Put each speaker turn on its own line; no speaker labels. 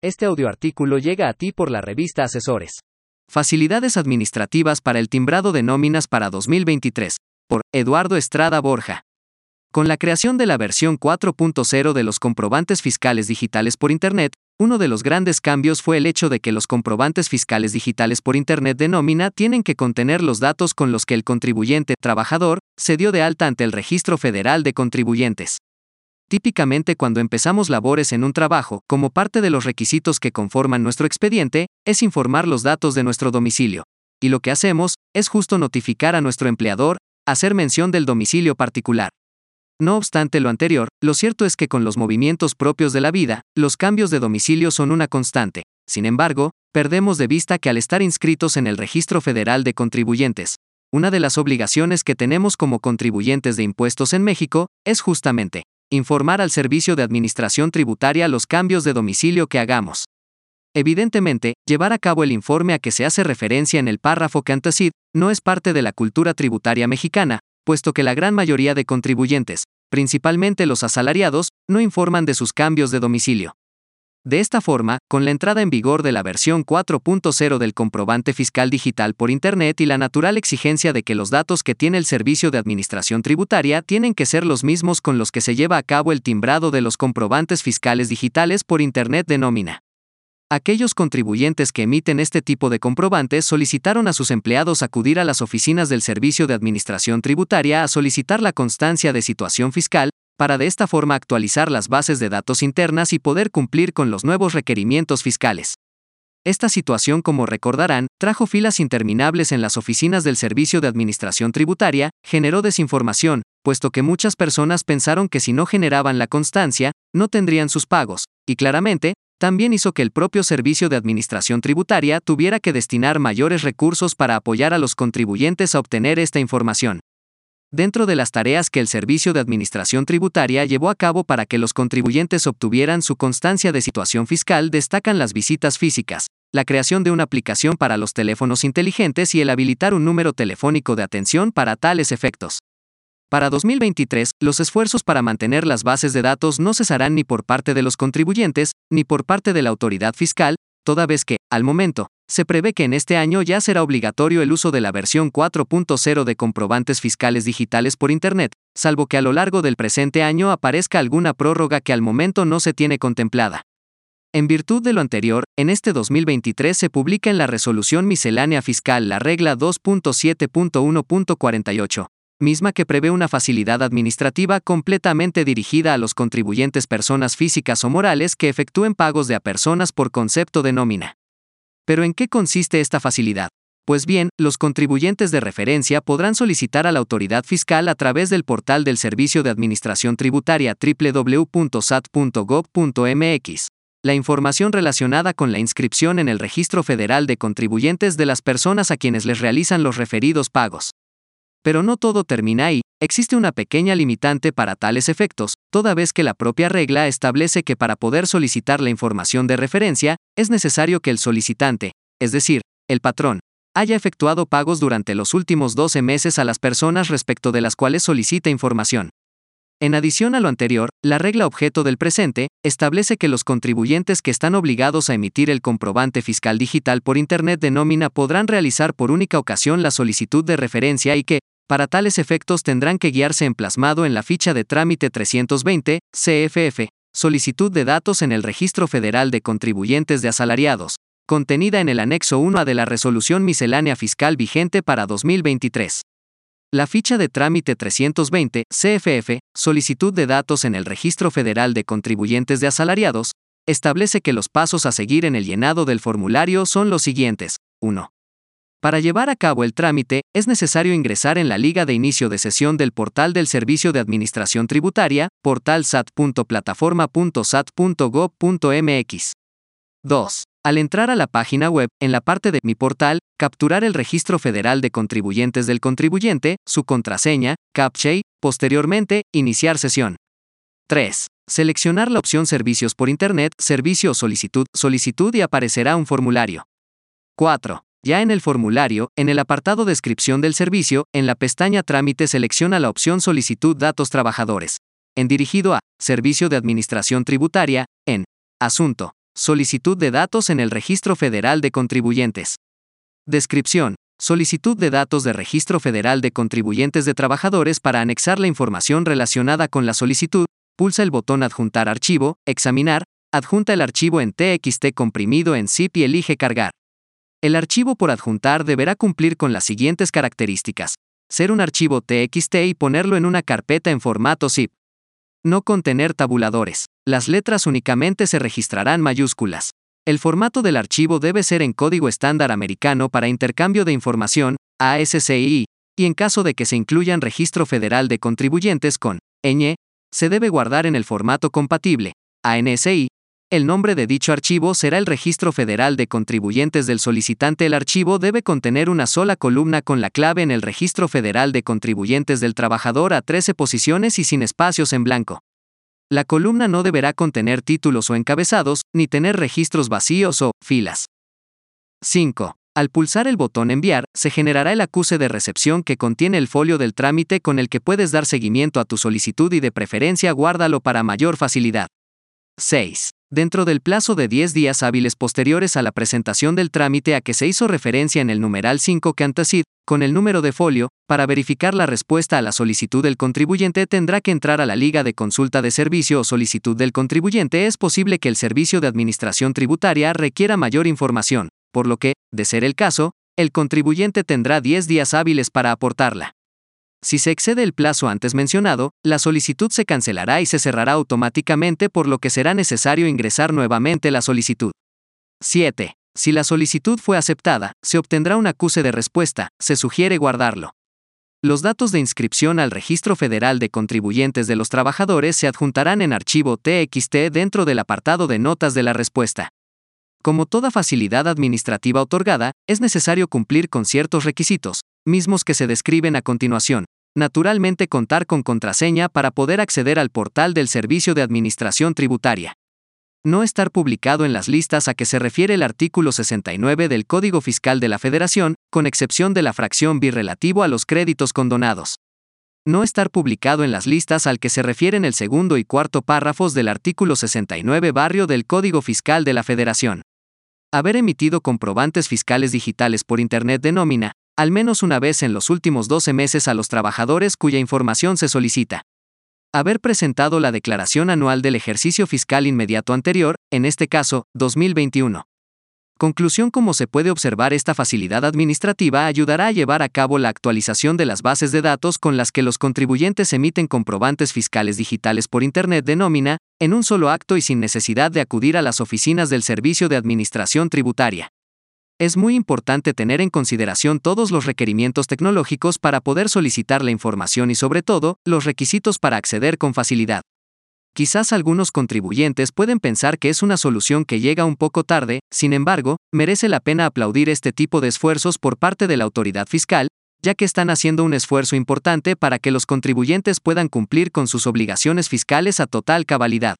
Este audioartículo llega a ti por la revista Asesores.
Facilidades administrativas para el timbrado de nóminas para 2023, por Eduardo Estrada Borja. Con la creación de la versión 4.0 de los comprobantes fiscales digitales por Internet, uno de los grandes cambios fue el hecho de que los comprobantes fiscales digitales por Internet de nómina tienen que contener los datos con los que el contribuyente trabajador se dio de alta ante el Registro Federal de Contribuyentes. Típicamente cuando empezamos labores en un trabajo, como parte de los requisitos que conforman nuestro expediente, es informar los datos de nuestro domicilio. Y lo que hacemos, es justo notificar a nuestro empleador, hacer mención del domicilio particular. No obstante lo anterior, lo cierto es que con los movimientos propios de la vida, los cambios de domicilio son una constante. Sin embargo, perdemos de vista que al estar inscritos en el Registro Federal de Contribuyentes, una de las obligaciones que tenemos como contribuyentes de impuestos en México es justamente informar al Servicio de Administración Tributaria los cambios de domicilio que hagamos. Evidentemente, llevar a cabo el informe a que se hace referencia en el párrafo que antecede no es parte de la cultura tributaria mexicana, puesto que la gran mayoría de contribuyentes, principalmente los asalariados, no informan de sus cambios de domicilio. De esta forma, con la entrada en vigor de la versión 4.0 del comprobante fiscal digital por Internet y la natural exigencia de que los datos que tiene el Servicio de Administración Tributaria tienen que ser los mismos con los que se lleva a cabo el timbrado de los comprobantes fiscales digitales por Internet de nómina. Aquellos contribuyentes que emiten este tipo de comprobantes solicitaron a sus empleados acudir a las oficinas del Servicio de Administración Tributaria a solicitar la constancia de situación fiscal, para de esta forma actualizar las bases de datos internas y poder cumplir con los nuevos requerimientos fiscales. Esta situación, como recordarán, trajo filas interminables en las oficinas del Servicio de Administración Tributaria, generó desinformación, puesto que muchas personas pensaron que si no generaban la constancia, no tendrían sus pagos, y claramente, también hizo que el propio Servicio de Administración Tributaria tuviera que destinar mayores recursos para apoyar a los contribuyentes a obtener esta información. Dentro de las tareas que el Servicio de Administración Tributaria llevó a cabo para que los contribuyentes obtuvieran su constancia de situación fiscal destacan las visitas físicas, la creación de una aplicación para los teléfonos inteligentes y el habilitar un número telefónico de atención para tales efectos. Para 2023, los esfuerzos para mantener las bases de datos no cesarán ni por parte de los contribuyentes, ni por parte de la autoridad fiscal, toda vez que, al momento, se prevé que en este año ya será obligatorio el uso de la versión 4.0 de comprobantes fiscales digitales por Internet, salvo que a lo largo del presente año aparezca alguna prórroga que al momento no se tiene contemplada. En virtud de lo anterior, en este 2023 se publica en la Resolución Miscelánea Fiscal la regla 2.7.1.48, misma que prevé una facilidad administrativa completamente dirigida a los contribuyentes personas físicas o morales que efectúen pagos de a personas por concepto de nómina. Pero ¿en qué consiste esta facilidad? Pues bien, los contribuyentes de referencia podrán solicitar a la autoridad fiscal a través del portal del Servicio de Administración Tributaria www.sat.gov.mx la información relacionada con la inscripción en el Registro Federal de Contribuyentes de las personas a quienes les realizan los referidos pagos. Pero no todo termina ahí, existe una pequeña limitante para tales efectos, toda vez que la propia regla establece que para poder solicitar la información de referencia, es necesario que el solicitante, es decir, el patrón, haya efectuado pagos durante los últimos 12 meses a las personas respecto de las cuales solicita información. En adición a lo anterior, la regla objeto del presente establece que los contribuyentes que están obligados a emitir el comprobante fiscal digital por Internet de nómina podrán realizar por única ocasión la solicitud de referencia y que, para tales efectos tendrán que guiarse en plasmado en la ficha de trámite 320, CFF, solicitud de datos en el Registro Federal de Contribuyentes de Asalariados, contenida en el anexo 1A de la Resolución Miscelánea Fiscal vigente para 2023. La ficha de trámite 320, CFF, solicitud de datos en el Registro Federal de Contribuyentes de Asalariados, establece que los pasos a seguir en el llenado del formulario son los siguientes. 1. Para llevar a cabo el trámite, es necesario ingresar en la liga de inicio de sesión del portal del Servicio de Administración Tributaria, portalsat.plataforma.sat.gov.mx. 2. Al entrar a la página web, en la parte de Mi portal, capturar el registro federal de contribuyentes del contribuyente, su contraseña, CAPTCHA posteriormente, iniciar sesión. 3. Seleccionar la opción Servicios por Internet, Servicio o Solicitud, Solicitud y aparecerá un formulario. 4. Ya en el formulario, en el apartado Descripción del servicio, en la pestaña Trámite selecciona la opción Solicitud Datos Trabajadores. En dirigido a Servicio de Administración Tributaria, en Asunto, Solicitud de datos en el Registro Federal de Contribuyentes. Descripción. Solicitud de datos de Registro Federal de Contribuyentes de Trabajadores para anexar la información relacionada con la solicitud. Pulsa el botón Adjuntar archivo, Examinar, adjunta el archivo en TXT comprimido en zip y elige Cargar. El archivo por adjuntar deberá cumplir con las siguientes características. Ser un archivo TXT y ponerlo en una carpeta en formato zip. No contener tabuladores. Las letras únicamente se registrarán mayúsculas. El formato del archivo debe ser en código estándar americano para intercambio de información, ASCII, y en caso de que se incluyan registro federal de contribuyentes con ñ, se debe guardar en el formato compatible, ANSI, el nombre de dicho archivo será el Registro Federal de Contribuyentes del solicitante. El archivo debe contener una sola columna con la clave en el Registro Federal de Contribuyentes del trabajador a 13 posiciones y sin espacios en blanco. La columna no deberá contener títulos o encabezados, ni tener registros vacíos o filas. 5. Al pulsar el botón Enviar, se generará el acuse de recepción que contiene el folio del trámite con el que puedes dar seguimiento a tu solicitud y de preferencia guárdalo para mayor facilidad. 6. Dentro del plazo de 10 días hábiles posteriores a la presentación del trámite a que se hizo referencia en el numeral 5 que antecede, con el número de folio, para verificar la respuesta a la solicitud del contribuyente tendrá que entrar a la Liga de Consulta de Servicio o solicitud del contribuyente. Es posible que el Servicio de Administración Tributaria requiera mayor información, por lo que, de ser el caso, el contribuyente tendrá 10 días hábiles para aportarla. Si se excede el plazo antes mencionado, la solicitud se cancelará y se cerrará automáticamente por lo que será necesario ingresar nuevamente la solicitud. 7. Si la solicitud fue aceptada, se obtendrá un acuse de respuesta, se sugiere guardarlo. Los datos de inscripción al Registro Federal de Contribuyentes de los Trabajadores se adjuntarán en archivo TXT dentro del apartado de notas de la respuesta. Como toda facilidad administrativa otorgada, es necesario cumplir con ciertos requisitos, mismos que se describen a continuación. Naturalmente contar con contraseña para poder acceder al portal del Servicio de Administración Tributaria. No estar publicado en las listas a que se refiere el artículo 69 del Código Fiscal de la Federación, con excepción de la fracción B relativo a los créditos condonados. No estar publicado en las listas al que se refieren el segundo y cuarto párrafos del artículo 69 barrio del Código Fiscal de la Federación. Haber emitido comprobantes fiscales digitales por Internet de nómina, al menos una vez en los últimos 12 meses a los trabajadores cuya información se solicita. Haber presentado la declaración anual del ejercicio fiscal inmediato anterior, en este caso, 2021. Conclusión Como se puede observar esta facilidad administrativa ayudará a llevar a cabo la actualización de las bases de datos con las que los contribuyentes emiten comprobantes fiscales digitales por Internet de nómina, en un solo acto y sin necesidad de acudir a las oficinas del Servicio de Administración Tributaria. Es muy importante tener en consideración todos los requerimientos tecnológicos para poder solicitar la información y sobre todo, los requisitos para acceder con facilidad. Quizás algunos contribuyentes pueden pensar que es una solución que llega un poco tarde, sin embargo, merece la pena aplaudir este tipo de esfuerzos por parte de la autoridad fiscal, ya que están haciendo un esfuerzo importante para que los contribuyentes puedan cumplir con sus obligaciones fiscales a total cabalidad.